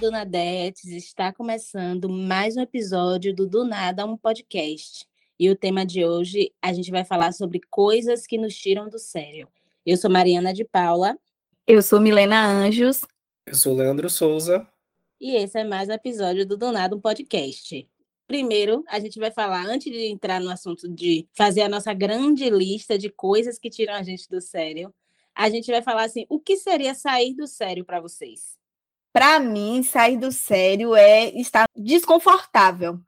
Donadetes, está começando mais um episódio do Do Nada, um podcast. E o tema de hoje, a gente vai falar sobre coisas que nos tiram do sério. Eu sou Mariana de Paula. Eu sou Milena Anjos. Eu sou Leandro Souza. E esse é mais um episódio do Do Nada, um podcast. Primeiro, a gente vai falar, antes de entrar no assunto de fazer a nossa grande lista de coisas que tiram a gente do sério, a gente vai falar assim, o que seria sair do sério para vocês? Para mim, sair do sério é estar desconfortável.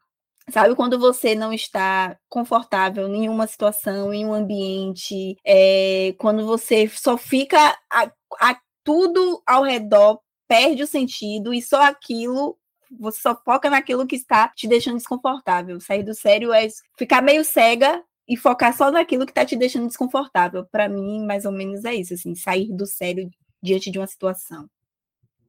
Sabe quando você não está confortável em uma situação, em um ambiente, é, quando você só fica a, a, tudo ao redor perde o sentido e só aquilo você só foca naquilo que está te deixando desconfortável. Sair do sério é ficar meio cega e focar só naquilo que está te deixando desconfortável. Para mim, mais ou menos é isso, assim, sair do sério diante de uma situação.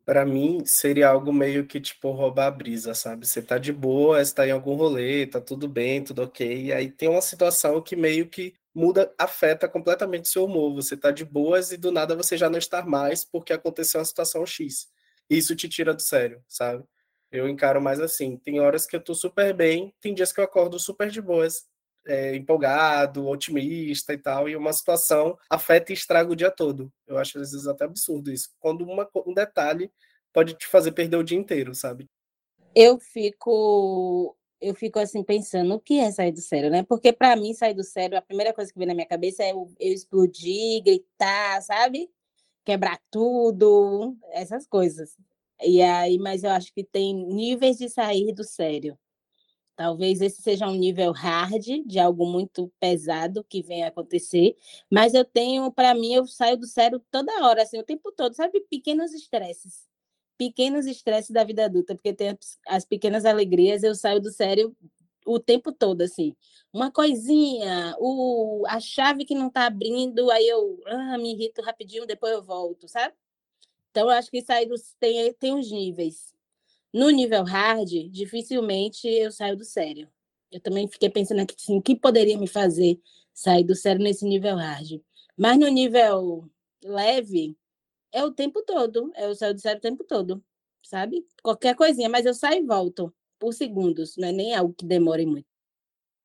Para mim, seria algo meio que, tipo, roubar a brisa, sabe? Você tá de boa, está em algum rolê, tá tudo bem, tudo ok, e aí tem uma situação que meio que muda, afeta completamente seu humor. Você tá de boas e do nada você já não está mais porque aconteceu uma situação X. Isso te tira do sério, sabe? Eu encaro mais assim. Tem horas que eu tô super bem, tem dias que eu acordo super de boas, é, empolgado, otimista e tal, e uma situação afeta e estraga o dia todo. Eu acho às vezes até absurdo isso. Quando uma, um detalhe pode te fazer perder o dia inteiro, sabe? Eu fico eu fico assim pensando o que é sair do sério, né? Porque para mim sair do sério, a primeira coisa que vem na minha cabeça é eu, eu explodir, gritar, sabe? Quebrar tudo, essas coisas. E aí, mas eu acho que tem níveis de sair do sério. Talvez esse seja um nível hard de algo muito pesado que venha acontecer, mas eu tenho, para mim, eu saio do sério toda hora, assim, o tempo todo, sabe? Pequenos estresses. Pequenos estresses da vida adulta, porque tem as pequenas alegrias, eu saio do sério o tempo todo, assim. Uma coisinha, o, a chave que não está abrindo, aí eu ah, me irrito rapidinho, depois eu volto, sabe? Então, eu acho que sair dos, tem, tem uns níveis. No nível hard, dificilmente eu saio do sério. Eu também fiquei pensando aqui assim, o que poderia me fazer sair do sério nesse nível hard. Mas no nível leve, é o tempo todo. Eu saio do sério o tempo todo, sabe? Qualquer coisinha, mas eu saio e volto por segundos, não é nem algo que demore muito.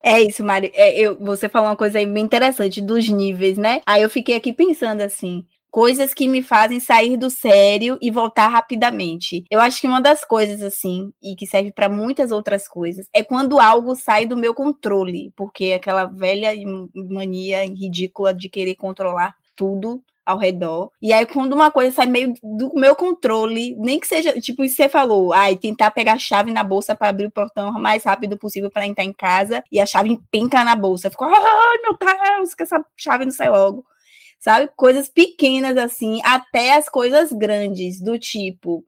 É isso, Mari. É, eu, você falou uma coisa aí bem interessante dos níveis, né? Aí eu fiquei aqui pensando assim: coisas que me fazem sair do sério e voltar rapidamente. Eu acho que uma das coisas assim, e que serve para muitas outras coisas, é quando algo sai do meu controle, porque é aquela velha mania ridícula de querer controlar tudo ao redor. E aí, quando uma coisa sai meio do meu controle, nem que seja, tipo, isso você falou, ai, tentar pegar a chave na bolsa para abrir o portão o mais rápido possível para entrar em casa e a chave penca na bolsa. Ficou, ai, meu Deus, que essa chave não sai logo sabe? Coisas pequenas assim, até as coisas grandes, do tipo,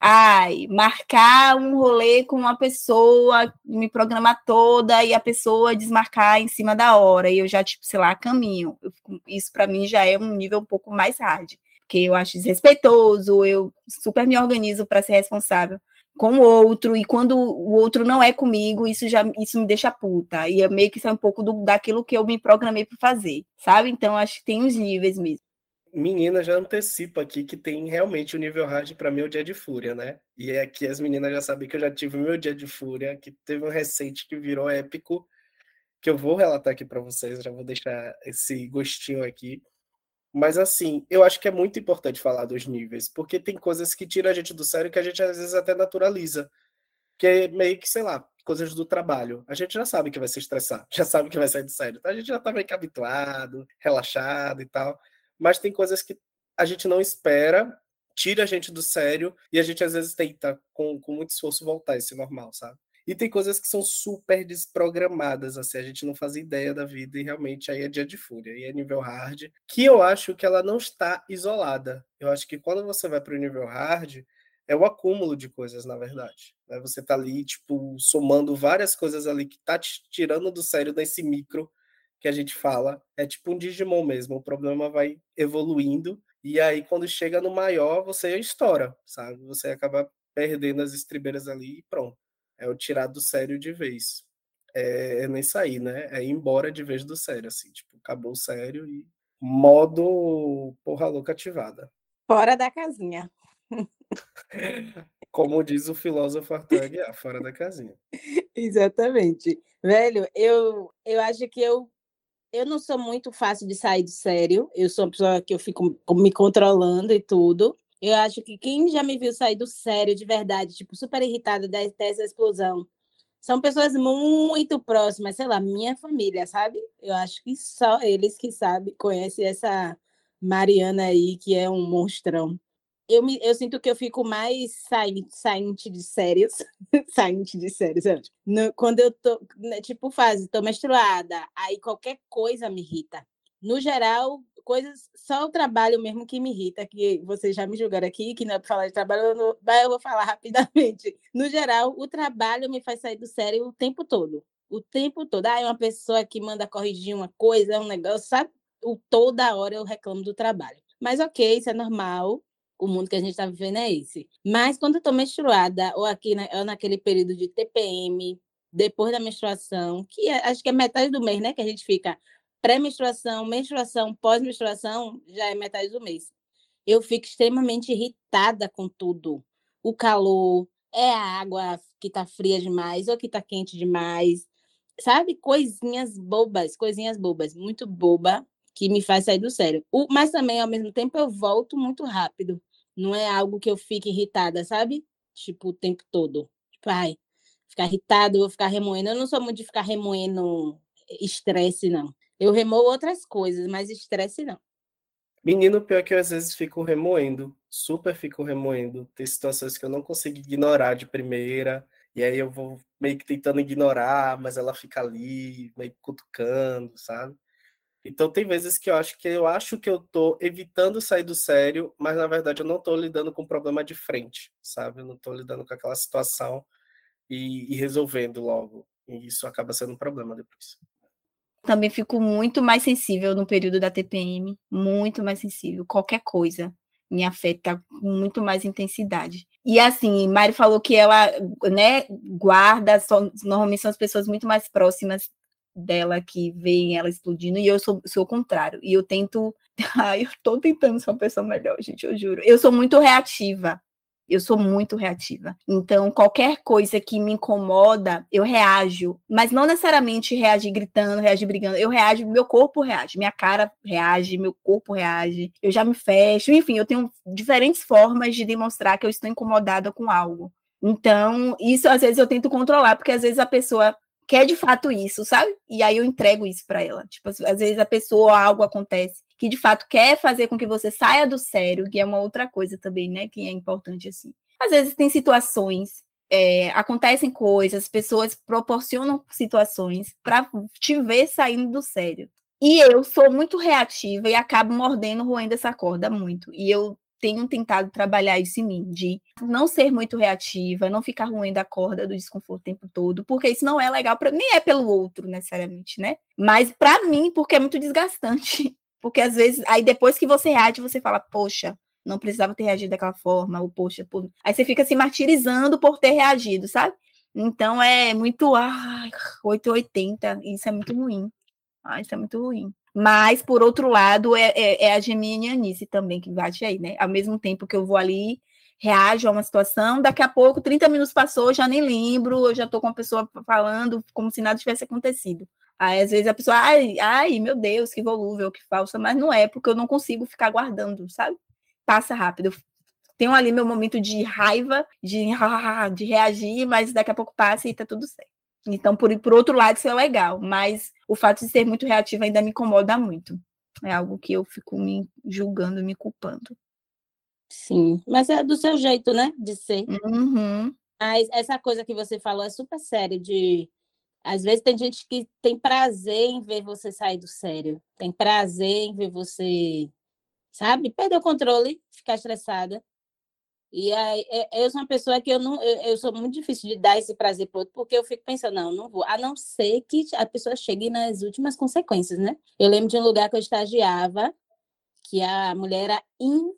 ai, marcar um rolê com uma pessoa, me programar toda e a pessoa desmarcar em cima da hora, e eu já, tipo, sei lá, caminho. Isso para mim já é um nível um pouco mais hard, porque eu acho desrespeitoso, eu super me organizo para ser responsável com o outro, e quando o outro não é comigo, isso já isso me deixa puta. E é meio que isso é um pouco do, daquilo que eu me programei para fazer, sabe? Então acho que tem uns níveis mesmo. Menina já antecipa aqui que tem realmente o nível hard para mim o dia de fúria, né? E é aqui as meninas já sabem que eu já tive o meu dia de fúria, que teve um recente que virou épico, que eu vou relatar aqui para vocês, já vou deixar esse gostinho aqui. Mas assim, eu acho que é muito importante falar dos níveis, porque tem coisas que tiram a gente do sério que a gente às vezes até naturaliza. Que é meio que, sei lá, coisas do trabalho. A gente já sabe que vai se estressar, já sabe que vai sair do sério. Então a gente já tá meio que habituado, relaxado e tal. Mas tem coisas que a gente não espera, tira a gente do sério, e a gente às vezes tenta, com, com muito esforço, voltar esse normal, sabe? E tem coisas que são super desprogramadas, assim, a gente não faz ideia da vida e realmente aí é dia de fúria, e é nível hard, que eu acho que ela não está isolada. Eu acho que quando você vai para o nível hard, é o acúmulo de coisas, na verdade. Né? Você tá ali, tipo, somando várias coisas ali que tá te tirando do sério desse micro que a gente fala. É tipo um Digimon mesmo, o problema vai evoluindo, e aí quando chega no maior, você estoura, sabe? Você acaba perdendo as estribeiras ali e pronto é o tirar do sério de vez. É, é nem sair, né? É ir embora de vez do sério, assim, tipo, acabou o sério e modo porra louca ativada. Fora da casinha. Como diz o filósofo Arthur Aguiar, fora da casinha. Exatamente. Velho, eu, eu acho que eu, eu não sou muito fácil de sair do sério. Eu sou uma pessoa que eu fico me controlando e tudo. Eu acho que quem já me viu sair do sério de verdade, tipo, super irritada dessa explosão, são pessoas muito próximas, sei lá, minha família, sabe? Eu acho que só eles que sabem, conhecem essa Mariana aí, que é um monstrão eu, me, eu sinto que eu fico mais saindo de sérios, saindo de sérios, no, quando eu tô, né, tipo, fase, tô menstruada, aí qualquer coisa me irrita. No geral, coisas, só o trabalho mesmo que me irrita, que vocês já me julgaram aqui, que não é para falar de trabalho, eu não, mas eu vou falar rapidamente. No geral, o trabalho me faz sair do sério o tempo todo. O tempo todo. Ah, é uma pessoa que manda corrigir uma coisa, um negócio, sabe? O, toda hora eu reclamo do trabalho. Mas ok, isso é normal o mundo que a gente está vivendo é esse. Mas quando eu estou menstruada, ou aqui na, ou naquele período de TPM, depois da menstruação, que é, acho que é metade do mês, né? Que a gente fica pré-menstruação, menstruação, pós-menstruação, já é metade do mês. Eu fico extremamente irritada com tudo. O calor, é a água que está fria demais ou que está quente demais. Sabe? Coisinhas bobas, coisinhas bobas, muito boba, que me faz sair do sério. O, mas também, ao mesmo tempo, eu volto muito rápido. Não é algo que eu fique irritada, sabe? Tipo, o tempo todo. Tipo, ai, ficar irritado, vou ficar remoendo. Eu não sou muito de ficar remoendo estresse, não. Eu remoo outras coisas, mas estresse não. Menino, pior que eu às vezes fico remoendo, super fico remoendo. Tem situações que eu não consigo ignorar de primeira, e aí eu vou meio que tentando ignorar, mas ela fica ali, meio cutucando, sabe? Então tem vezes que eu acho que eu acho que eu tô evitando sair do sério, mas na verdade eu não tô lidando com o problema de frente, sabe? Eu não tô lidando com aquela situação e, e resolvendo logo. E isso acaba sendo um problema depois. Também fico muito mais sensível no período da TPM, muito mais sensível. Qualquer coisa me afeta com muito mais intensidade. E assim, Mari falou que ela, né, guarda, só, normalmente são as pessoas muito mais próximas dela que vem ela explodindo, e eu sou, sou o contrário. E eu tento. Ai, eu tô tentando ser uma pessoa melhor, gente, eu juro. Eu sou muito reativa. Eu sou muito reativa. Então, qualquer coisa que me incomoda, eu reajo. Mas não necessariamente reagir gritando, reagir brigando. Eu reajo, meu corpo reage, minha cara reage, meu corpo reage. Eu já me fecho. Enfim, eu tenho diferentes formas de demonstrar que eu estou incomodada com algo. Então, isso às vezes eu tento controlar, porque às vezes a pessoa quer de fato isso, sabe? E aí eu entrego isso para ela. Tipo, às vezes a pessoa, algo acontece que de fato quer fazer com que você saia do sério, que é uma outra coisa também, né? Que é importante assim. Às vezes tem situações, é, acontecem coisas, pessoas proporcionam situações para te ver saindo do sério. E eu sou muito reativa e acabo mordendo, roendo essa corda muito. E eu tenho tentado trabalhar isso em mim, de não ser muito reativa, não ficar ruim da corda do desconforto o tempo todo, porque isso não é legal para nem é pelo outro necessariamente, né? Mas para mim, porque é muito desgastante, porque às vezes aí depois que você reage, você fala, poxa, não precisava ter reagido daquela forma, ou poxa, por... aí você fica se martirizando por ter reagido, sabe? Então é muito, ah, 880, isso é muito ruim. Ah, isso é muito ruim. Mas, por outro lado, é, é, é a geminianice também que bate aí, né? Ao mesmo tempo que eu vou ali, reajo a uma situação, daqui a pouco, 30 minutos passou, já nem lembro, eu já estou com a pessoa falando como se nada tivesse acontecido. Aí, às vezes, a pessoa, ai, ai, meu Deus, que volúvel, que falsa, mas não é, porque eu não consigo ficar guardando, sabe? Passa rápido. Eu tenho ali meu momento de raiva, de, de reagir, mas daqui a pouco passa e tá tudo certo. Então, por, por outro lado, isso é legal, mas o fato de ser muito reativa ainda me incomoda muito. É algo que eu fico me julgando, me culpando. Sim, mas é do seu jeito, né, de ser. Uhum. Mas essa coisa que você falou é super séria, de... Às vezes tem gente que tem prazer em ver você sair do sério. Tem prazer em ver você, sabe, perder o controle, ficar estressada. E aí, é, eu sou uma pessoa que eu não, eu, eu sou muito difícil de dar esse prazer para outro, porque eu fico pensando, não, não vou, a não ser que a pessoa chegue nas últimas consequências, né? Eu lembro de um lugar que eu estagiava, que a mulher era in,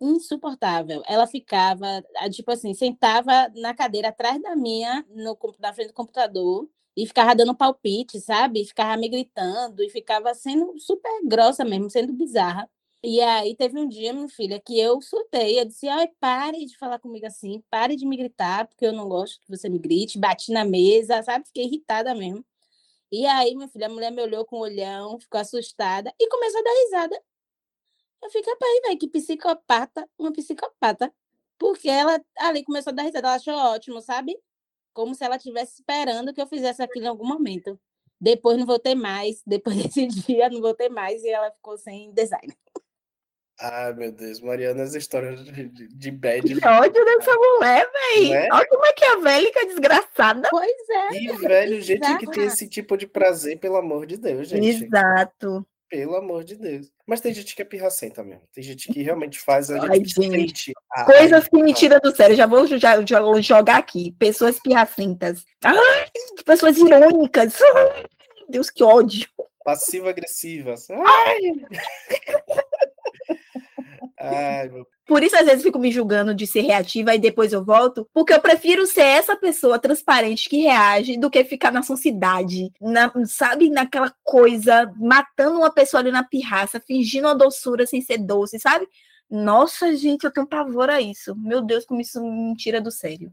insuportável. Ela ficava, tipo assim, sentava na cadeira atrás da minha, no, na frente do computador, e ficava dando palpite, sabe? Ficava me gritando e ficava sendo super grossa mesmo, sendo bizarra. E aí teve um dia, minha filha, que eu surtei. Eu disse, ai, pare de falar comigo assim, pare de me gritar, porque eu não gosto que você me grite. Bati na mesa, sabe? Fiquei irritada mesmo. E aí, minha filha, a mulher me olhou com o olhão, ficou assustada e começou a dar risada. Eu fiquei, rapaz, velho, que psicopata, uma psicopata. Porque ela ali começou a dar risada, ela achou ótimo, sabe? Como se ela estivesse esperando que eu fizesse aquilo em algum momento. Depois não voltei mais, depois desse dia não voltei mais e ela ficou sem design. Ai, meu Deus, Mariana, as histórias de, de bad. Que ódio dessa mulher, velho. Né? Olha como é que é a velha desgraçada. Pois é. E, velho, gente que tem esse tipo de prazer, pelo amor de Deus, gente. Exato. Pelo amor de Deus. Mas tem gente que é pirracenta mesmo. Tem gente que realmente faz a Ai, gente, gente. A... Coisas que me tiram do sério. Já vou já, já jogar aqui. Pessoas pirracentas. Ai, pessoas irônicas. Ai, Deus, que ódio. Passiva-agressivas. Ai. Ai, meu... Por isso, às vezes, fico me julgando de ser reativa e depois eu volto, porque eu prefiro ser essa pessoa transparente que reage do que ficar na sociedade, na, sabe, naquela coisa, matando uma pessoa ali na pirraça, fingindo uma doçura sem ser doce, sabe? Nossa, gente, eu tenho pavor a isso. Meu Deus, como isso me tira do sério.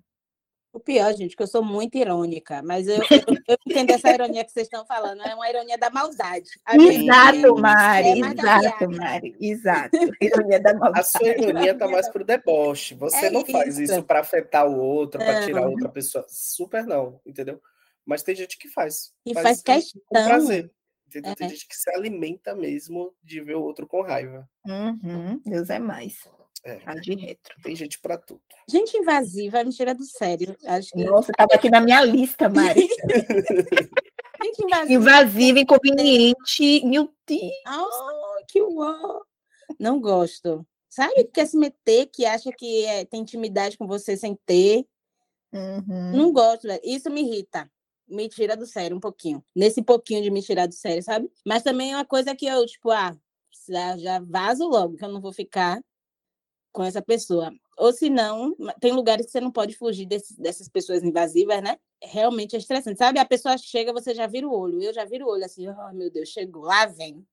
O pior, gente, que eu sou muito irônica, mas eu, eu, eu entendo essa ironia que vocês estão falando, é uma ironia da maldade. A exato, Mari, é exato, Mari, exato. Ironia da maldade. A sua ironia está mais pro deboche. Você é não isso. faz isso para afetar o outro, para tirar outra pessoa. Super não, entendeu? Mas tem gente que faz. E faz, faz questão. Com prazer. Entendeu? É. Tem gente que se alimenta mesmo de ver o outro com raiva. Uhum, Deus é mais. É. A de retro. Tem gente para tudo. Gente invasiva me tira do sério. Acho que... Nossa, estava aqui na minha lista, Mari. gente invasiva. Invasiva, inconveniente. Meu Deus. Oh, que uó. Não gosto. Sabe que quer se meter, que acha que é, tem intimidade com você sem ter. Uhum. Não gosto, velho. Isso me irrita. Me tira do sério um pouquinho. Nesse pouquinho de me tirar do sério, sabe? Mas também é uma coisa que eu, tipo, ah, já, já vazo logo, que eu não vou ficar com essa pessoa. Ou se não, tem lugares que você não pode fugir desse, dessas pessoas invasivas, né? Realmente é estressante. Sabe, a pessoa chega, você já vira o olho. Eu já viro o olho assim, oh meu Deus, chegou, lá vem.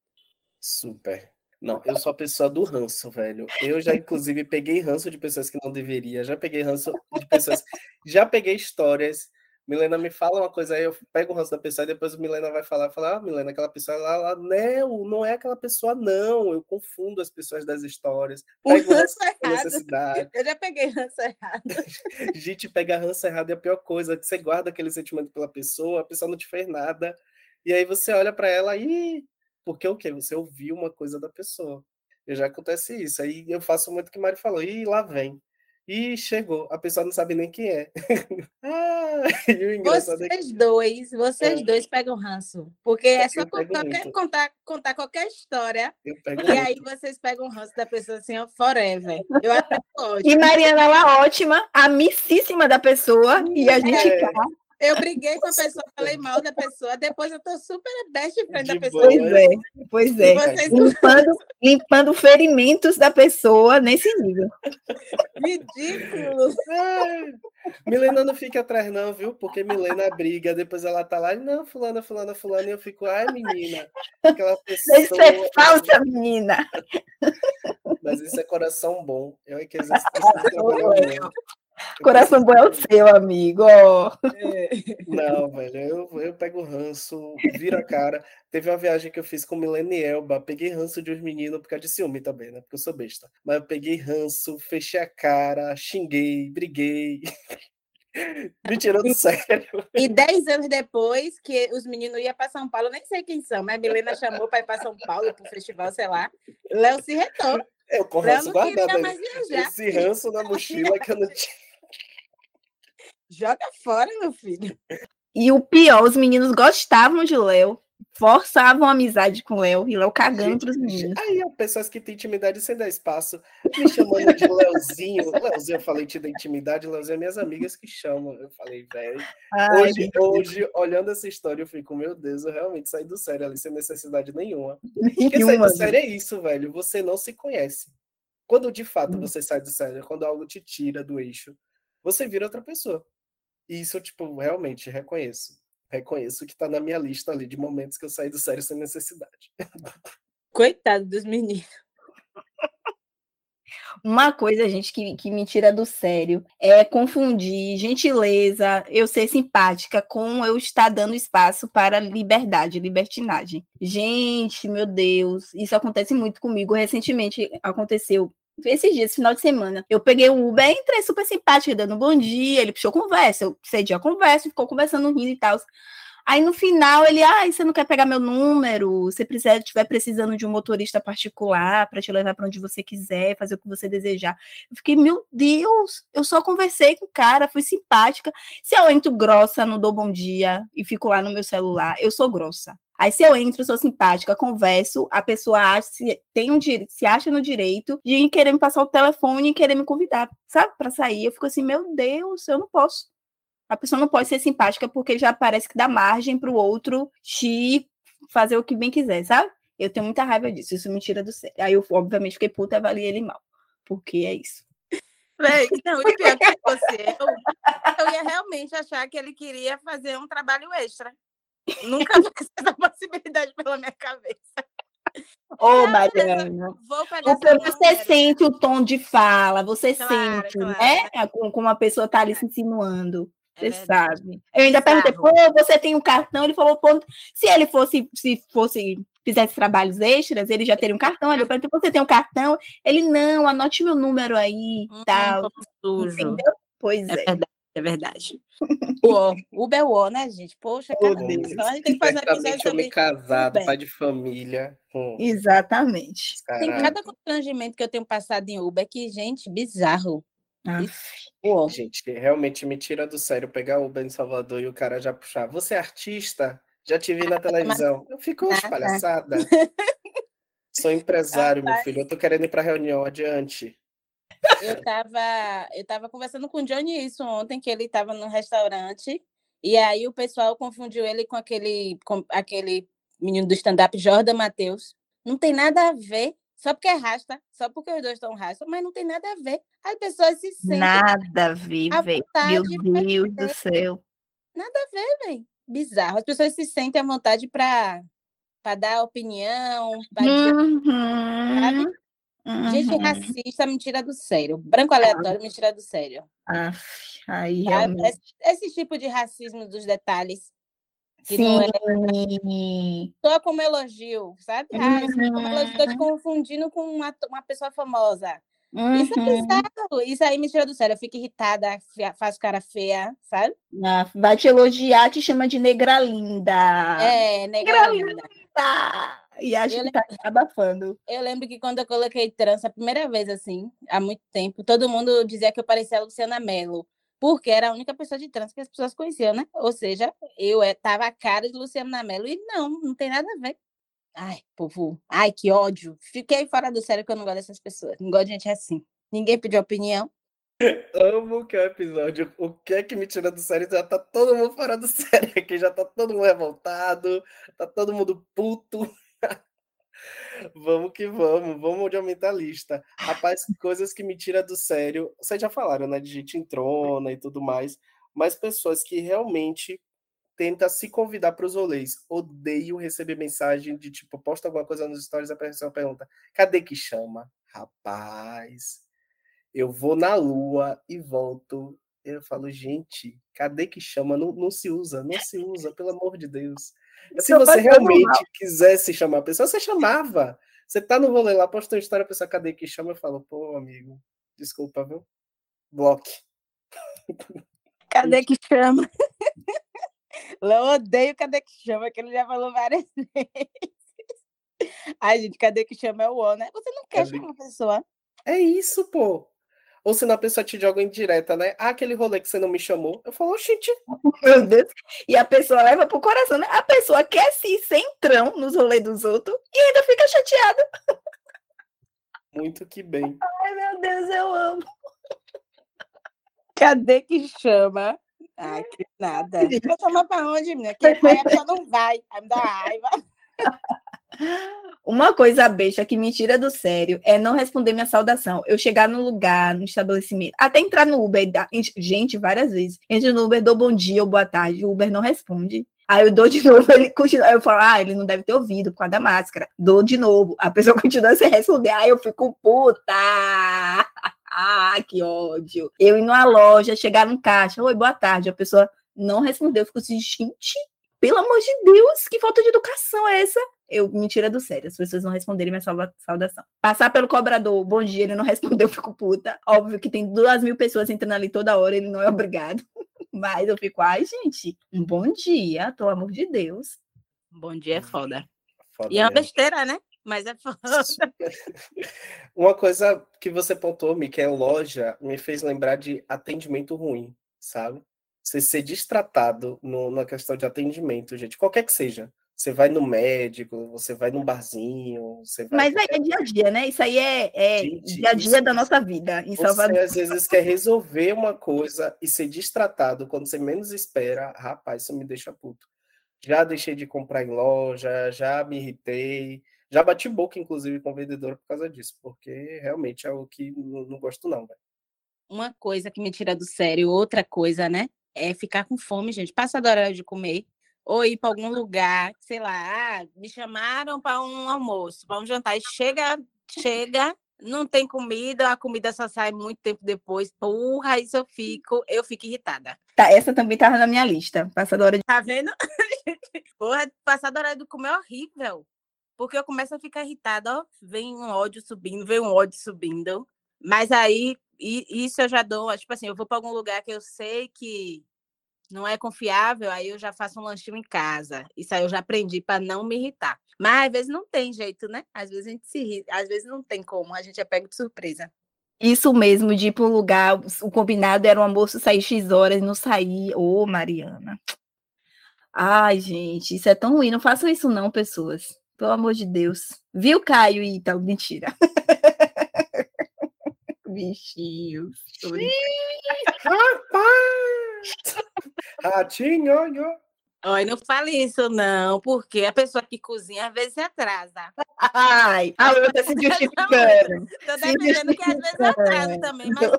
Super. Não, eu sou a pessoa do ranço, velho. Eu já, inclusive, peguei ranço de pessoas que não deveria. Já peguei ranço de pessoas. Já peguei histórias Milena me fala uma coisa aí, eu pego o ranço da pessoa e depois o Milena vai falar, falar, ah, Milena, aquela pessoa lá, lá, não, não é aquela pessoa, não. Eu confundo as pessoas das histórias. Pego o ranço errado. Eu já peguei ranço errado. Gente, pega ranço errado é a pior coisa, que você guarda aquele sentimento pela pessoa, a pessoa não te fez nada. E aí você olha para ela e. Porque o quê? Você ouviu uma coisa da pessoa. E já acontece isso. Aí eu faço muito o que o Mário falou, e lá vem. E chegou, a pessoa não sabe nem quem é. ah, vocês é que... dois, vocês é. dois pegam ranço. Porque é só contar, contar, contar, qualquer história. e muito. aí vocês pegam ranço da pessoa assim, ó, forever. Eu acho ótimo. E Mariana, ela é ótima, amicíssima da pessoa. E a gente é. tá eu briguei com a pessoa, falei mal da pessoa, depois eu tô super best friend da pessoa. Pois é, pois é. Vocês... Limpando, limpando ferimentos da pessoa nesse nível. Ridículo. É. Milena não fica atrás, não, viu? Porque Milena briga, depois ela tá lá e não, fulana, fulana, fulana, e eu fico, ai, menina, aquela pessoa. Isso é falsa, menina. Mas isso é coração bom. Eu é que esse Coração bom é o seu, amigo. É. Não, velho, eu, eu pego ranço, vira a cara. Teve uma viagem que eu fiz com Milene Elba, peguei ranço de uns meninos por causa de ciúme também, né? Porque eu sou besta. Mas eu peguei ranço, fechei a cara, xinguei, briguei. Me tirou do sério. E dez anos depois que os meninos iam para São Paulo, nem sei quem são, mas a Milena chamou para ir para São Paulo, para o festival, sei lá. Léo se retou. Eu com ranço guardado. Esse ranço na mochila que eu não tinha. Joga fora, meu filho. E o pior, os meninos gostavam de Léo, forçavam a amizade com Léo e Léo cagando para os meninos. Aí, pessoas que têm intimidade sem dar espaço, me chamando de Léozinho. Léozinho, eu falei te da intimidade, Léozinho é minhas amigas que chamam. Eu falei, velho. Hoje, hoje, olhando essa história, eu fico, meu Deus, eu realmente saí do sério ali sem necessidade nenhuma. nenhuma. Porque sair do sério é isso, velho. Você não se conhece. Quando de fato hum. você sai do sério, quando algo te tira do eixo, você vira outra pessoa. E isso eu, tipo, realmente reconheço. Reconheço que tá na minha lista ali de momentos que eu saí do sério sem necessidade. Coitado dos meninos. Uma coisa, gente, que, que me tira do sério é confundir gentileza, eu ser simpática, com eu estar dando espaço para liberdade, libertinagem. Gente, meu Deus, isso acontece muito comigo. Recentemente aconteceu esses dias, final de semana, eu peguei o Uber, entrei super simpática, dando um bom dia, ele puxou conversa, eu cedi a conversa, ficou conversando, rindo e tal. Aí no final ele, ah, você não quer pegar meu número? Se precisar, estiver precisando de um motorista particular para te levar para onde você quiser, fazer o que você desejar. Eu fiquei, meu Deus, eu só conversei com o cara, fui simpática. Se eu entro grossa, não dou bom dia e fico lá no meu celular, eu sou grossa. Aí, se eu entro, sou simpática, converso, a pessoa acha, se, tem um, se acha no direito de querer me passar o telefone e querer me convidar, sabe, para sair. Eu fico assim, meu Deus, eu não posso. A pessoa não pode ser simpática porque já parece que dá margem para o outro te fazer o que bem quiser, sabe? Eu tenho muita raiva disso, isso me tira do sério. Aí eu, obviamente, fiquei puta e avaliei ele mal, porque é isso. Véi, não, e pior que você, eu, eu ia realmente achar que ele queria fazer um trabalho extra. Nunca passou essa possibilidade pela minha cabeça. Ô, oh, Mariana, porque você sente o tom de fala, você claro, sente, claro. né? Como uma pessoa está ali é. se insinuando. É você sabe. Eu ainda perguntei, pô, você tem um cartão? Ele falou, pô, se ele fosse, se fosse, fizesse trabalhos extras, ele já teria um cartão. Eu perguntei, você tem um cartão? Ele, não, anote meu número aí e hum, tal. Sujo. Entendeu? Pois é. É verdade. É verdade. O Uber O, né, gente? Poxa, oh, cara, então a gente tem que fazer episódio sobre... casado, Uber. pai de família. Hum. Exatamente. Tem cada constrangimento que eu tenho passado em Uber que, gente, bizarro. Ah. Gente, realmente me tira do sério pegar o em Salvador e o cara já puxar. Você é artista? Já te vi na televisão. Eu fico ah, palhaçada. Sou empresário, meu filho. Eu tô querendo ir para reunião adiante. Eu tava, eu tava conversando com o Johnny isso ontem, que ele estava no restaurante, e aí o pessoal confundiu ele com aquele, com aquele menino do stand-up, Jordan Matheus. Não tem nada a ver. Só porque é rasta, só porque os dois estão rasta, mas não tem nada a ver. As pessoas se sentem. Nada a ver, velho. Meu Deus do céu. Nada a ver, velho. Bizarro. As pessoas se sentem à vontade para dar opinião, pra uhum. sabe? Uhum. Gente racista me tira do sério. Branco aleatório me tira do sério. Ah, aí realmente... esse, esse, tipo de racismo dos detalhes que Sim. é só como elogio, sabe? Ah, elogio, estou te confundindo com uma, uma pessoa famosa. Uhum. Isso é uhum. bizarro. Isso aí me tira do sério. Eu fico irritada, faço cara feia, sabe? Ah, vai te elogiar, te chama de negra linda. É, negra, negra linda. E acho eu que tá abafando. Eu lembro que quando eu coloquei trança a primeira vez, assim, há muito tempo, todo mundo dizia que eu parecia a Luciana Mello porque era a única pessoa de trans que as pessoas conheciam, né? Ou seja, eu estava eh, a cara de Luciano Namelo e não, não tem nada a ver. Ai, povo, ai, que ódio. Fiquei fora do sério que eu não gosto dessas pessoas. Não gosto de gente assim. Ninguém pediu opinião. Amo que é o episódio. O que é que me tira do sério? Já tá todo mundo fora do sério aqui, já tá todo mundo revoltado, tá todo mundo puto. Vamos que vamos, vamos de aumentar a lista. Rapaz, coisas que me tira do sério. Vocês já falaram, né? De gente entrona e tudo mais. Mas pessoas que realmente tentam se convidar para os rolês. Odeio receber mensagem de tipo, posta alguma coisa nos stories, a pessoa pergunta: cadê que chama? Rapaz, eu vou na lua e volto. Eu falo, gente, cadê que chama? Não, não se usa, não se usa, pelo amor de Deus. Se você realmente quisesse chamar a pessoa, você chamava. Você tá no rolê lá, postou uma história, a pessoa, cadê que chama? Eu falo, pô, amigo, desculpa, viu? Bloque. Cadê que chama? Eu odeio cadê que chama, que ele já falou várias vezes. Ai, gente, cadê que chama é o O, né? Você não quer cadê? chamar a pessoa. É isso, pô. Ou se a pessoa te joga em direta, né? Ah, aquele rolê que você não me chamou. Eu falo, gente. Meu Deus. E a pessoa leva pro coração, né? A pessoa quer se centrão nos rolês dos outros e ainda fica chateada. Muito que bem. Ai, meu Deus, eu amo. Cadê que chama? Ai, que nada. Vai chamar pra onde, menina? Que a pessoa não vai. Aí me dá raiva. Uma coisa besta que me tira do sério é não responder minha saudação. Eu chegar no lugar, no estabelecimento, até entrar no Uber, gente, várias vezes. Entro no Uber, dou bom dia ou boa tarde, o Uber não responde. Aí eu dou de novo, ele continua. Aí eu falo, ah, ele não deve ter ouvido por causa da máscara. Dou de novo. A pessoa continua sem responder. Aí eu fico puta. Ah, que ódio. Eu indo na loja, chegar no caixa. Oi, boa tarde. A pessoa não respondeu. Eu fico assim, gente, pelo amor de Deus, que falta de educação é essa? Eu me tira do sério, as pessoas não responderem minha saudação. Passar pelo cobrador, bom dia, ele não respondeu, eu fico puta. Óbvio que tem duas mil pessoas entrando ali toda hora, ele não é obrigado. Mas eu fico, ai, gente, um bom dia, pelo amor de Deus. Bom dia é foda. foda e é uma besteira, né? Mas é foda. Uma coisa que você pontuou, Mi, que é loja, me fez lembrar de atendimento ruim, sabe? você ser destratado no, na questão de atendimento, gente, qualquer que seja. Você vai no médico, você vai num barzinho, você vai. Mas aí é dia a dia, né? Isso aí é, é gente, dia a dia da nossa vida em Salvador. Você às vezes quer resolver uma coisa e ser destratado quando você menos espera. Rapaz, isso me deixa puto. Já deixei de comprar em loja, já me irritei, já bati boca, inclusive, com o vendedor por causa disso, porque realmente é o que não, não gosto, não, velho. Uma coisa que me tira do sério, outra coisa, né? é ficar com fome, gente. Passa da hora de comer, ou ir para algum lugar, sei lá, ah, me chamaram para um almoço, para um jantar, e chega, chega, não tem comida, a comida só sai muito tempo depois. Porra, isso eu fico, eu fico irritada. Tá, essa também tava na minha lista. Passa da hora de. Tá vendo? Porra, passar da hora de comer é horrível. Porque eu começo a ficar irritada, ó, vem um ódio subindo, vem um ódio subindo. Mas aí, isso eu já dou, tipo assim, eu vou para algum lugar que eu sei que não é confiável, aí eu já faço um lanchinho em casa. Isso aí eu já aprendi para não me irritar. Mas às vezes não tem jeito, né? Às vezes a gente se irrita, às vezes não tem como, a gente é pego de surpresa. Isso mesmo, de ir para um lugar, o combinado era o almoço sair X horas, não sair. Ô, oh, Mariana. Ai, gente, isso é tão ruim. Não façam isso, não, pessoas. Pelo amor de Deus. Viu, Caio e tal? Mentira. bichinhos. Rapaz! Ratinho! Oi, não fale isso, não, porque a pessoa que cozinha às vezes se atrasa. Ai, a outra se justificando. Estou defendendo que às vezes atrasa também, mas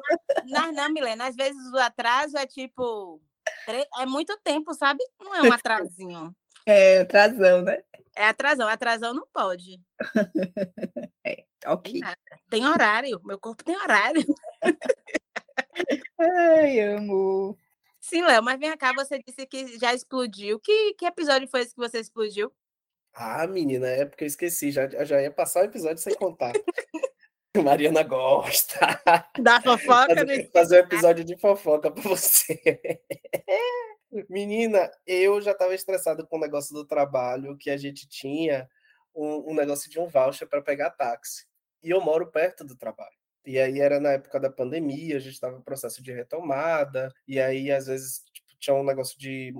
não, não, Milena, às vezes o atraso é tipo. É muito tempo, sabe? Não é um atrasinho. É, atrasão, né? É atrasão, atrasão não pode. É, ok. Tem horário, meu corpo tem horário. Ai, amo. Sim, Léo, mas vem cá, você disse que já explodiu. Que, que episódio foi esse que você explodiu? Ah, menina, é porque eu esqueci, já, já ia passar o episódio sem contar. Mariana gosta. Da fofoca, fazer, fazer um episódio de fofoca para você. Menina, eu já estava estressado com o negócio do trabalho, que a gente tinha um, um negócio de um voucher para pegar táxi. E eu moro perto do trabalho. E aí era na época da pandemia, a gente estava em processo de retomada, e aí às vezes tipo, tinha um negócio de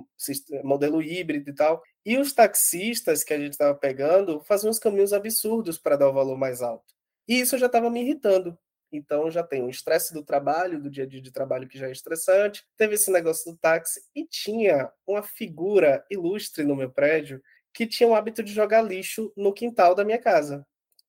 modelo híbrido e tal. E os taxistas que a gente estava pegando faziam uns caminhos absurdos para dar o valor mais alto. E isso já estava me irritando. Então já tem o estresse do trabalho, do dia a dia de trabalho que já é estressante. Teve esse negócio do táxi e tinha uma figura ilustre no meu prédio que tinha o hábito de jogar lixo no quintal da minha casa.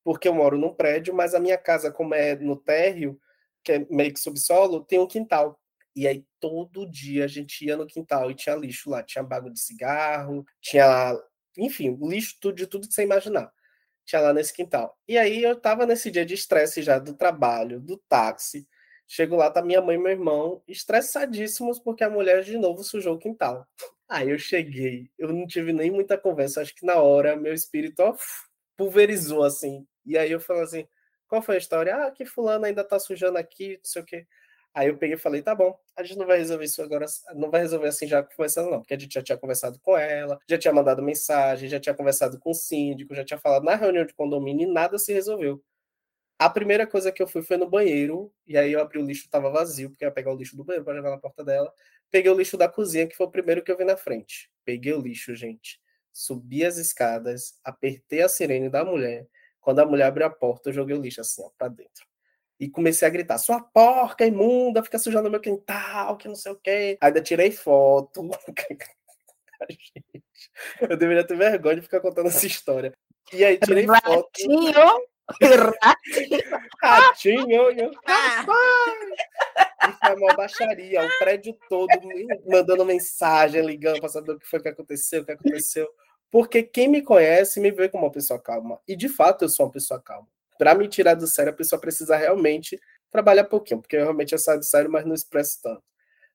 Porque eu moro num prédio, mas a minha casa, como é no térreo, que é meio que subsolo, tem um quintal. E aí todo dia a gente ia no quintal e tinha lixo lá, tinha bago de cigarro, tinha, enfim, lixo de tudo que você imaginar tinha lá nesse quintal. E aí eu tava nesse dia de estresse já do trabalho, do táxi. Chego lá, tá minha mãe e meu irmão estressadíssimos porque a mulher de novo sujou o quintal. Aí eu cheguei, eu não tive nem muita conversa, acho que na hora meu espírito ó, pulverizou assim. E aí eu falei assim: qual foi a história? Ah, que fulano ainda tá sujando aqui, não sei o quê. Aí eu peguei e falei, tá bom, a gente não vai resolver isso agora, não vai resolver assim já conversando, não, porque a gente já tinha conversado com ela, já tinha mandado mensagem, já tinha conversado com o síndico, já tinha falado na reunião de condomínio e nada se resolveu. A primeira coisa que eu fui foi no banheiro, e aí eu abri o lixo, tava vazio, porque eu ia pegar o lixo do banheiro para jogar na porta dela. Peguei o lixo da cozinha, que foi o primeiro que eu vi na frente. Peguei o lixo, gente. Subi as escadas, apertei a sirene da mulher. Quando a mulher abriu a porta, eu joguei o lixo assim, ó, pra dentro e comecei a gritar: sua porca imunda, fica sujando meu quintal, que não sei o quê. Ainda tirei foto. eu deveria ter vergonha de ficar contando essa história. E aí tirei Ratinho. foto. Ratinho. Ratinho. E foi uma baixaria, o prédio todo mandando mensagem, ligando saber o que foi que aconteceu, o que aconteceu. Porque quem me conhece me vê como uma pessoa calma. E de fato eu sou uma pessoa calma. Para me tirar do sério, a pessoa precisa realmente trabalhar pouquinho, porque eu realmente eu saio do sério, mas não expresso tanto.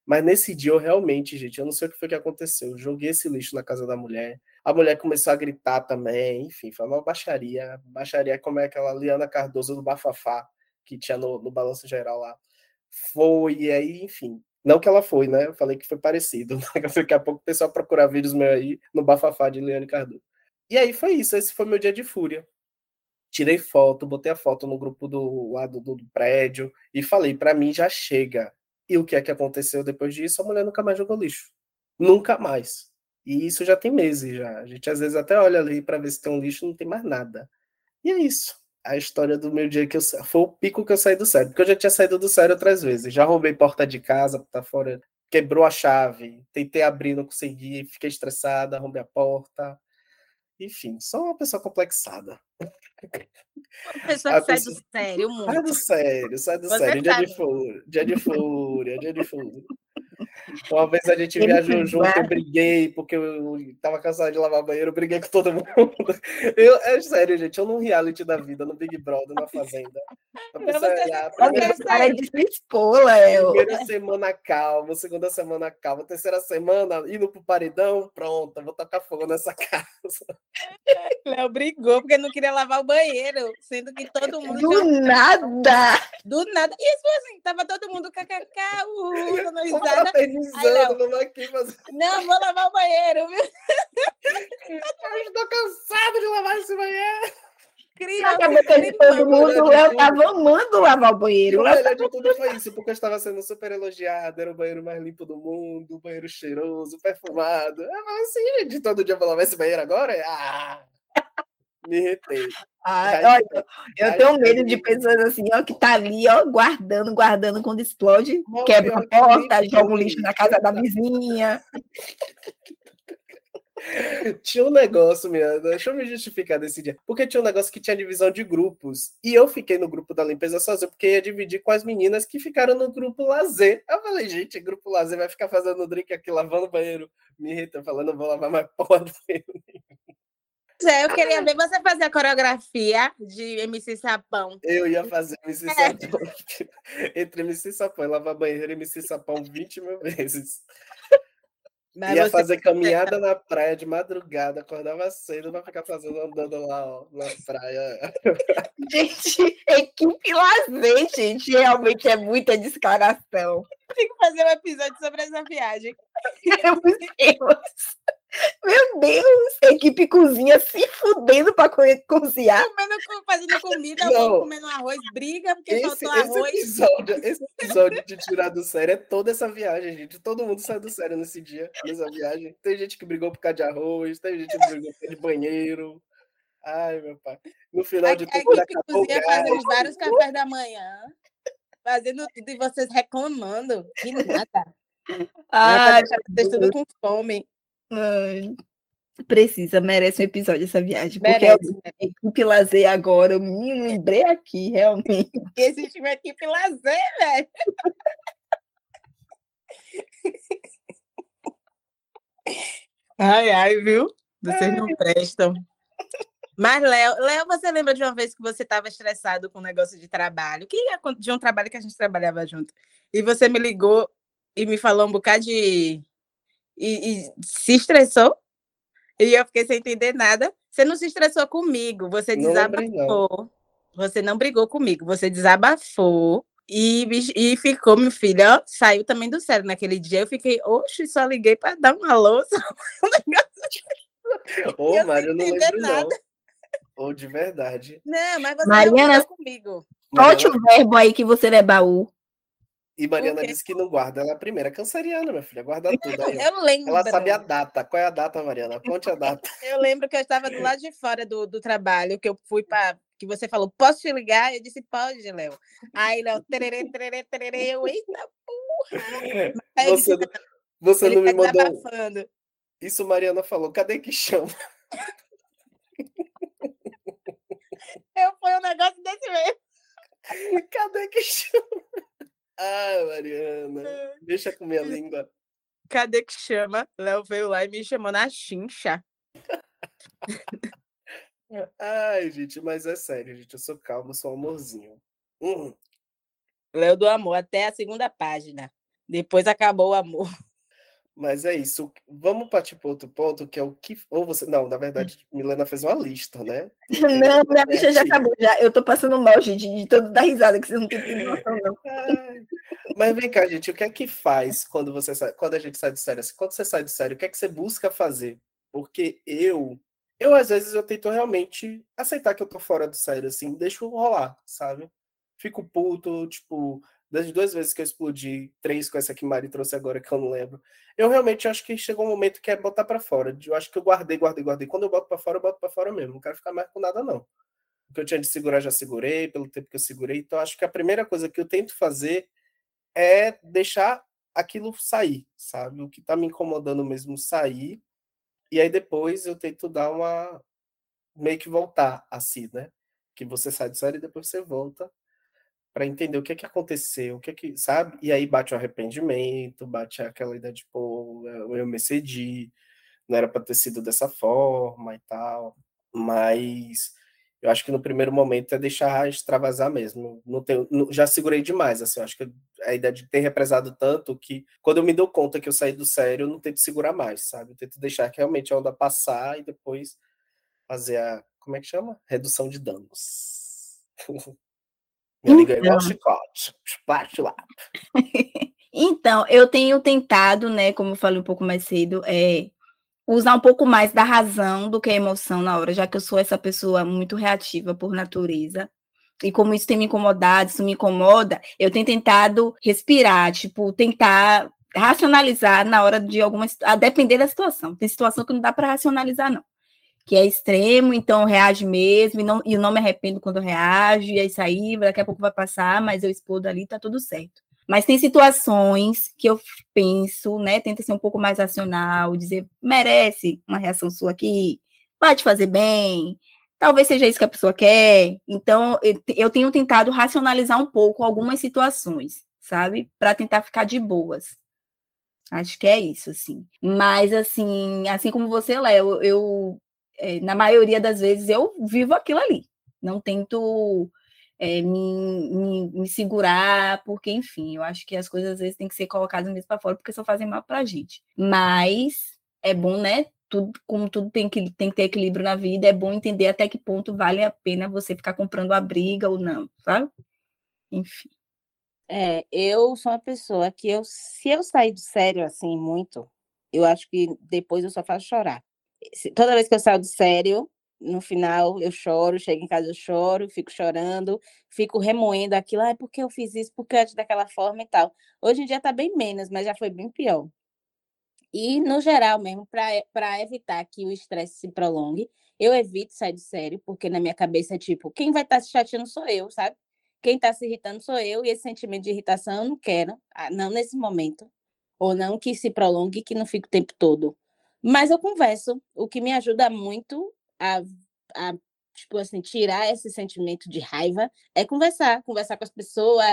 Mas nesse dia eu realmente, gente, eu não sei o que foi que aconteceu. Eu joguei esse lixo na casa da mulher. A mulher começou a gritar também, enfim, foi uma baixaria. Baixaria como é aquela Liana Cardoso do Bafafá que tinha no, no balanço geral lá. Foi, e aí, enfim. Não que ela foi, né? Eu falei que foi parecido. Daqui a pouco o pessoal procurar vídeos meus aí no Bafafá de Liane Cardoso. E aí foi isso. Esse foi meu dia de fúria. Tirei foto, botei a foto no grupo do lado do, do prédio e falei: para mim já chega e o que é que aconteceu depois disso? A mulher nunca mais jogou lixo. Nunca mais. E isso já tem meses já. A gente às vezes até olha ali para ver se tem um lixo, não tem mais nada. E é isso. A história do meu dia que eu foi o pico que eu saí do sério, porque eu já tinha saído do sério outras vezes. Já roubei porta de casa, tá fora, quebrou a chave, tentei abrir, não consegui, fiquei estressada, roubei a porta. Enfim, só uma pessoa complexada. Uma pessoa que sai do sério, muito. Sai do sério, sai do Você sério. Dia de fúria, dia de fúria, dia de fúria. Uma vez a gente viajou junto, eu briguei, porque eu tava cansado de lavar banheiro, eu briguei com todo mundo. Eu, é sério, gente, eu num reality da vida, no Big Brother, na Fazenda. A pessoa primeira, cara de se expor, Léo. Primeira semana calma, segunda semana calma, terceira semana, indo pro paredão, pronto, vou tocar fogo nessa casa. Léo brigou porque não queria lavar o banheiro, sendo que todo mundo. Do já... nada! Do nada. Isso assim, tava todo mundo kkk, uhul, risada. Aí, aqui, mas... Não, vou lavar o banheiro, viu? Eu estou cansado de lavar esse banheiro. Cabeça de todo mundo, o Léo estava amando lavar o banheiro. O melhor de tudo foi isso, porque eu estava sendo super elogiado, era o banheiro mais limpo do mundo, o banheiro cheiroso, perfumado. Eu falei assim, de todo dia eu vou lavar esse banheiro agora? Ah! Me irritei. Ah, olha, eu tenho medo de pessoas assim, ó, que tá ali, ó, guardando, guardando, quando explode, quebra a porta, joga um lixo na casa da vizinha. Tinha um negócio, minha, deixa eu me justificar desse dia. Porque tinha um negócio que tinha divisão de grupos. E eu fiquei no grupo da limpeza sozinho, porque ia dividir com as meninas que ficaram no grupo lazer. Eu falei, gente, grupo lazer vai ficar fazendo drink aqui, lavando o banheiro. Me irrita, falando, vou lavar mais porra do banheiro. É, eu queria ver você fazer a coreografia de MC Sapão. Eu ia fazer MC é. Sapão. Entre MC Sapão e lavar banheiro, MC Sapão 20 mil vezes. Mas ia fazer caminhada na praia de madrugada, acordava cedo pra ficar fazendo andando lá ó, na praia. Gente, equipe lazer, gente, realmente é muita descaração. Tem que fazer um episódio sobre essa viagem. Meu Deus! Meu Deus! Equipe cozinha se fudendo pra cozinhar. Comendo, fazendo comida, Não. comendo arroz, briga porque esse, faltou esse arroz. Episódio, esse episódio de tirar do sério é toda essa viagem, gente. Todo mundo sai do sério nesse dia, nessa viagem. Tem gente que brigou por causa de arroz, tem gente que brigou por causa de banheiro. Ai, meu pai. No final de tudo, a equipe cozinha fazendo vários cafés da manhã, fazendo tudo e vocês reclamando. Que nada. Ah, vocês tudo com fome. Ai, precisa, merece um episódio essa viagem. Porque é merece, equipe lazer agora, eu me lembrei aqui, realmente. Existe uma equipe lazer, velho. Ai, ai, viu? Vocês ai. não prestam. Mas, Léo, Léo, você lembra de uma vez que você estava estressado com um negócio de trabalho? Que de um trabalho que a gente trabalhava junto. E você me ligou e me falou um bocado de e, e se estressou e eu fiquei sem entender nada. Você não se estressou comigo, você desabafou. Você não brigou comigo, você desabafou e, e ficou, meu filho, ó, saiu também do sério naquele dia. Eu fiquei, oxe, só liguei para dar uma louça. Ô, oh, Mário, eu não lembro nada. não. Ou de verdade. Não, mas você Mariana, não comigo. Volte o verbo aí que você é baú. E Mariana disse que não guarda. Ela é a primeira canceriana, minha filha. Guarda tudo. Aí, eu lembro. Ela sabe a data. Qual é a data, Mariana? Conte a data. eu lembro que eu estava do lado de fora do, do trabalho, que eu fui para. Que você falou, posso te ligar? Eu disse, pode, Léo. Aí, Léo, tererê, tererê, tererê. Eu, eita porra. Aí, você, disse, você não me tá mandou. Abafando. Isso Mariana falou. Cadê que chama? Eu fui um negócio desse mesmo. Cadê que chama? Ah, Mariana, deixa comer a língua. Cadê que chama? Léo veio lá e me chamou na chincha. Ai, gente, mas é sério, gente. Eu sou calmo, sou amorzinho. Hum. Léo do amor, até a segunda página. Depois acabou o amor. Mas é isso. Vamos partir para outro ponto, que é o que. Ou você. Não, na verdade, Milena fez uma lista, né? Não, minha lista já acabou. Já. Eu tô passando mal, gente, de todo dar risada, que vocês não têm noção, não. Mas vem cá, gente, o que é que faz quando você sai, quando a gente sai de série? Assim, quando você sai de série, o que é que você busca fazer? Porque eu, eu às vezes eu tento realmente aceitar que eu tô fora do sério, assim, deixo rolar, sabe? Fico puto, tipo, das duas vezes que eu explodi, três com essa que Mari trouxe agora, que eu não lembro, eu realmente acho que chegou um momento que é botar para fora. Eu acho que eu guardei, guardei, guardei. Quando eu boto para fora, eu boto para fora mesmo. Não quero ficar mais com nada, não. O que eu tinha de segurar, já segurei, pelo tempo que eu segurei. Então, acho que a primeira coisa que eu tento fazer é deixar aquilo sair, sabe? O que tá me incomodando mesmo sair. E aí depois eu tento dar uma. meio que voltar assim, né? Que você sai do série e depois você volta para entender o que é que aconteceu, o que é que, sabe? E aí bate o arrependimento, bate aquela ideia de, pô, eu me excedi, não era para ter sido dessa forma e tal. Mas eu acho que no primeiro momento é deixar extravasar mesmo. Não tenho, não, já segurei demais, assim, acho que a ideia de ter represado tanto que quando eu me dou conta que eu saí do sério, eu não tento segurar mais, sabe? Eu tento deixar que realmente a onda passar e depois fazer a, como é que chama? Redução de danos. Minha amiga é igual então. chicote. Lá. então, eu tenho tentado, né, como eu falei um pouco mais cedo, é, usar um pouco mais da razão do que a emoção na hora, já que eu sou essa pessoa muito reativa por natureza. E como isso tem me incomodado, isso me incomoda, eu tenho tentado respirar, tipo, tentar racionalizar na hora de alguma a depender da situação. Tem situação que não dá para racionalizar não que é extremo, então reage mesmo, e não, e não me arrependo quando reage, e é isso aí, daqui a pouco vai passar, mas eu explodo ali, tá tudo certo. Mas tem situações que eu penso, né, tenta ser um pouco mais racional, dizer, merece uma reação sua aqui, vai te fazer bem, talvez seja isso que a pessoa quer. Então, eu tenho tentado racionalizar um pouco algumas situações, sabe, para tentar ficar de boas. Acho que é isso, assim. Mas, assim, assim como você, Léo, eu é, na maioria das vezes eu vivo aquilo ali. Não tento é, me, me, me, segurar, porque, enfim, eu acho que as coisas às vezes têm que ser colocadas mesmo para fora, porque só fazem mal para a gente. Mas é bom, né? Tudo, como tudo tem que, tem que ter equilíbrio na vida, é bom entender até que ponto vale a pena você ficar comprando a briga ou não, sabe? Enfim. É, eu sou uma pessoa que eu, se eu sair do sério assim muito, eu acho que depois eu só faço chorar toda vez que eu saio do sério, no final eu choro, chego em casa eu choro, fico chorando, fico remoendo aquilo, ah, porque eu fiz isso, porque agi daquela forma e tal. Hoje em dia tá bem menos, mas já foi bem pior. E, no geral mesmo, para evitar que o estresse se prolongue, eu evito sair do sério, porque na minha cabeça é tipo, quem vai estar tá se chateando sou eu, sabe? Quem está se irritando sou eu, e esse sentimento de irritação eu não quero, ah, não nesse momento, ou não que se prolongue, que não fique o tempo todo. Mas eu converso, o que me ajuda muito a, a tipo assim, tirar esse sentimento de raiva é conversar, conversar com as pessoas,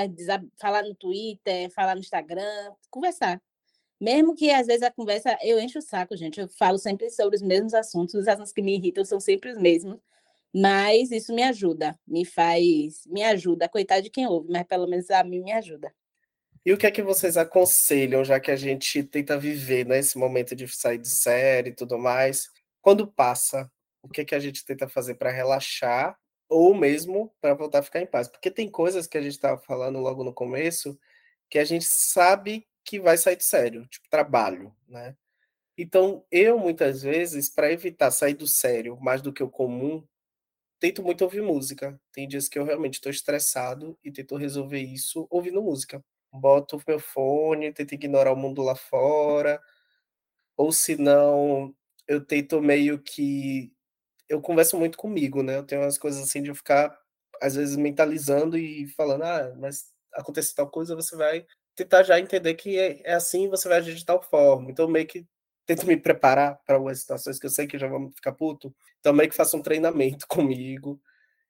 falar no Twitter, falar no Instagram, conversar. Mesmo que às vezes a conversa eu encho o saco, gente. Eu falo sempre sobre os mesmos assuntos, os assuntos que me irritam são sempre os mesmos. Mas isso me ajuda, me faz, me ajuda, coitado de quem ouve, mas pelo menos a mim me ajuda. E o que é que vocês aconselham, já que a gente tenta viver nesse né, momento de sair de série e tudo mais? Quando passa, o que é que a gente tenta fazer para relaxar ou mesmo para voltar a ficar em paz? Porque tem coisas que a gente estava falando logo no começo que a gente sabe que vai sair de sério, tipo trabalho, né? Então, eu muitas vezes, para evitar sair do sério mais do que o comum, tento muito ouvir música. Tem dias que eu realmente estou estressado e tento resolver isso ouvindo música boto meu fone, tento ignorar o mundo lá fora, ou se não, eu tento meio que. Eu converso muito comigo, né? Eu tenho umas coisas assim de eu ficar, às vezes, mentalizando e falando, ah, mas acontece tal coisa, você vai tentar já entender que é, é assim você vai agir de tal forma. Então, meio que tento me preparar para algumas situações que eu sei que já vão ficar puto. Então, meio que faço um treinamento comigo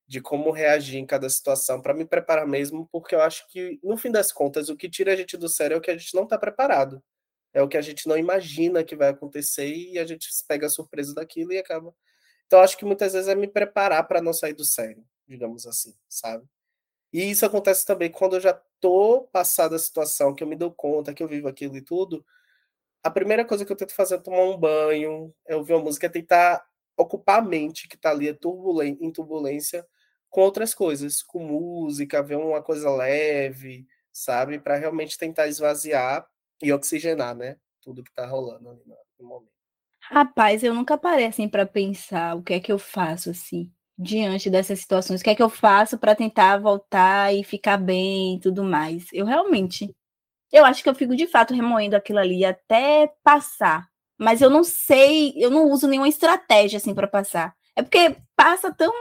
de como reagir em cada situação, para me preparar mesmo, porque eu acho que, no fim das contas, o que tira a gente do sério é o que a gente não está preparado. É o que a gente não imagina que vai acontecer e a gente pega surpresa daquilo e acaba. Então, acho que muitas vezes é me preparar para não sair do sério, digamos assim, sabe? E isso acontece também quando eu já tô passada a situação, que eu me dou conta que eu vivo aquilo e tudo. A primeira coisa que eu tento fazer é tomar um banho, é ouvir uma música, é tentar ocupar a mente que está ali é em turbulência com outras coisas, com música, ver uma coisa leve, sabe? Para realmente tentar esvaziar e oxigenar, né? Tudo que está rolando ali no momento. Rapaz, eu nunca parei assim para pensar o que é que eu faço assim diante dessas situações. O que é que eu faço para tentar voltar e ficar bem e tudo mais? Eu realmente, eu acho que eu fico de fato remoendo aquilo ali até passar. Mas eu não sei, eu não uso nenhuma estratégia assim para passar. É porque passa tão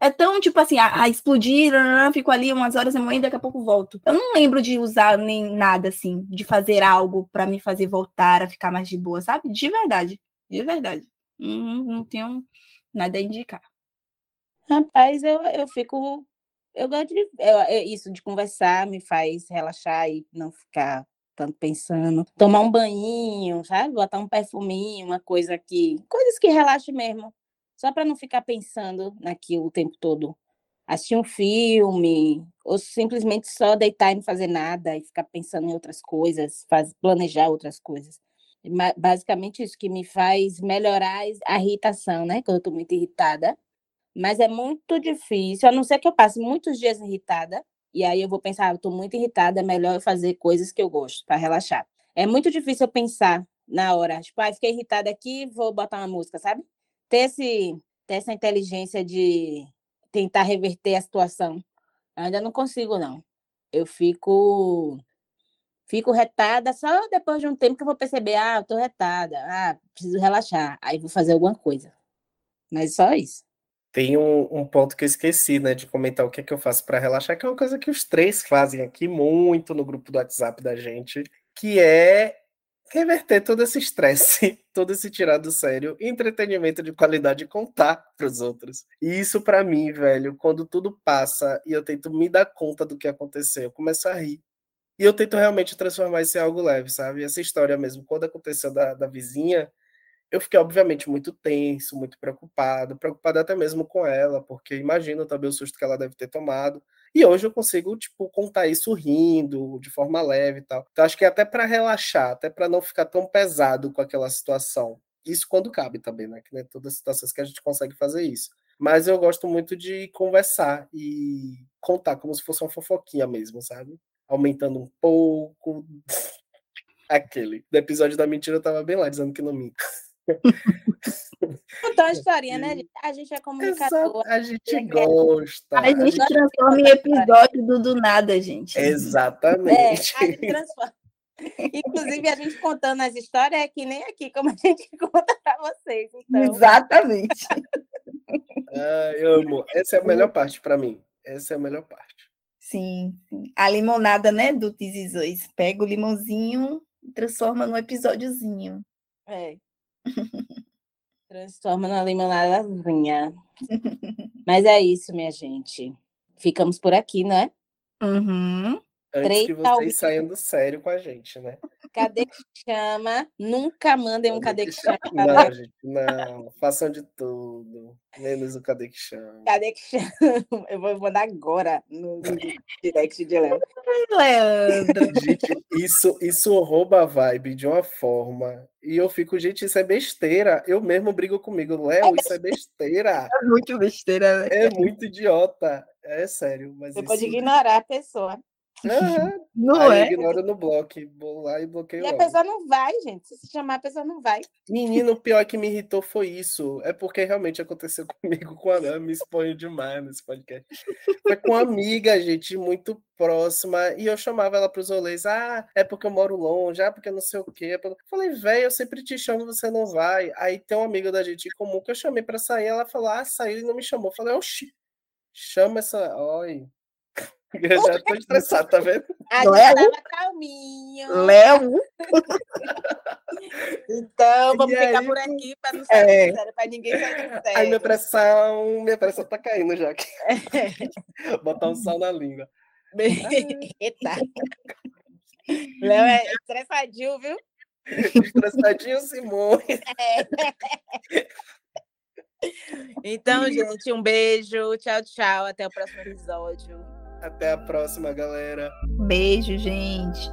é tão tipo assim, a, a explodir, fico ali umas horas remoendo, daqui a pouco volto. Eu não lembro de usar nem nada assim, de fazer algo para me fazer voltar a ficar mais de boa, sabe? De verdade, de verdade. Não, não tenho nada a indicar. Rapaz, eu, eu fico. Eu gosto de. Eu, isso de conversar me faz relaxar e não ficar tanto pensando. Tomar um banho, sabe? Botar um perfuminho, uma coisa que. Coisas que relaxem mesmo. Só para não ficar pensando naquilo o tempo todo. Assistir um filme, ou simplesmente só deitar e não fazer nada e ficar pensando em outras coisas, faz, planejar outras coisas. Basicamente isso que me faz melhorar a irritação, né? Quando eu estou muito irritada. Mas é muito difícil, a não ser que eu passe muitos dias irritada, e aí eu vou pensar, ah, estou muito irritada, é melhor eu fazer coisas que eu gosto para relaxar. É muito difícil eu pensar na hora, tipo, ah, fiquei irritada aqui, vou botar uma música, sabe? Ter, esse, ter essa inteligência de tentar reverter a situação. Eu ainda não consigo, não. Eu fico fico retada só depois de um tempo que eu vou perceber, ah, eu tô retada, ah, preciso relaxar, aí vou fazer alguma coisa. Mas só isso. Tem um, um ponto que eu esqueci, né, de comentar o que, é que eu faço para relaxar, que é uma coisa que os três fazem aqui muito no grupo do WhatsApp da gente, que é reverter todo esse estresse, todo esse tirar do sério, entretenimento de qualidade e contar para os outros. E isso para mim, velho, quando tudo passa e eu tento me dar conta do que aconteceu, eu começo a rir. E eu tento realmente transformar isso em algo leve, sabe? Essa história mesmo, quando aconteceu da, da vizinha, eu fiquei, obviamente, muito tenso, muito preocupado, preocupado até mesmo com ela, porque imagino também o susto que ela deve ter tomado. E hoje eu consigo, tipo, contar isso rindo, de forma leve e tal. Então, acho que é até para relaxar, até para não ficar tão pesado com aquela situação. Isso quando cabe também, né? Que não todas as situações que a gente consegue fazer isso. Mas eu gosto muito de conversar e contar como se fosse uma fofoquinha mesmo, sabe? Aumentando um pouco. Aquele. Do episódio da mentira eu tava bem lá dizendo que não minto. Contar uma historinha, né? A gente é comunicador. a gente gosta. A gente, a gente transforma em episódio do do nada, gente. Exatamente. É, a gente transforma. Inclusive, a gente contando as histórias é que nem aqui, como a gente conta para vocês. Então. Exatamente. ah, eu amo. Essa é a melhor parte para mim. Essa é a melhor parte. Sim, sim. A limonada, né, do Tizizões. Pega o limãozinho e transforma num episódiozinho. É. Transforma na limonadazinha. Mas é isso, minha gente. Ficamos por aqui, né? Uhum. Antes Três que vocês saiam do sério com a gente, né? Cadê que chama? Nunca mandem um cadê, cadê que chama. Não, gente, não. Façam de tudo. Menos o cadê que chama. Cadê que chama? Eu vou mandar agora no direct de Léo. Leandro. Gente, isso, isso rouba a vibe de uma forma. E eu fico, gente, isso é besteira. Eu mesmo brigo comigo. Léo, isso é besteira. É muito besteira, né? É muito idiota. É sério. Mas Você isso... pode ignorar a pessoa. Uhum. Não Aí é? ignora no bloco, vou lá e bloqueio. E a logo. pessoa não vai, gente. Se chamar, a pessoa não vai. Menino, o pior que me irritou foi isso. É porque realmente aconteceu comigo com a Ana, me exponho demais nesse podcast. Foi com uma amiga, gente, muito próxima, e eu chamava ela para os rolês. Ah, é porque eu moro longe, ah, porque não sei o quê. Eu falei, velho, eu sempre te chamo, você não vai. Aí tem uma amiga da gente em comum que eu chamei para sair, ela falou, ah, saiu e não me chamou. Eu falei, oxi, chama essa. Oi, Eu já tô estressado, tá vendo? A Léo? gente tava calminho. Léo, Então, vamos E ficar aí, por aqui para não sair É. sério, para ninguém sair do Ai, minha sério. pressão, minha pressão tá caindo já. aqui. Botar um sal na língua. Eita. Léo é estressadinho, viu? Estressadinho, Simone. Então, gente, um beijo. Tchau, tchau. Até o próximo episódio. Até a próxima, galera. beijo, gente.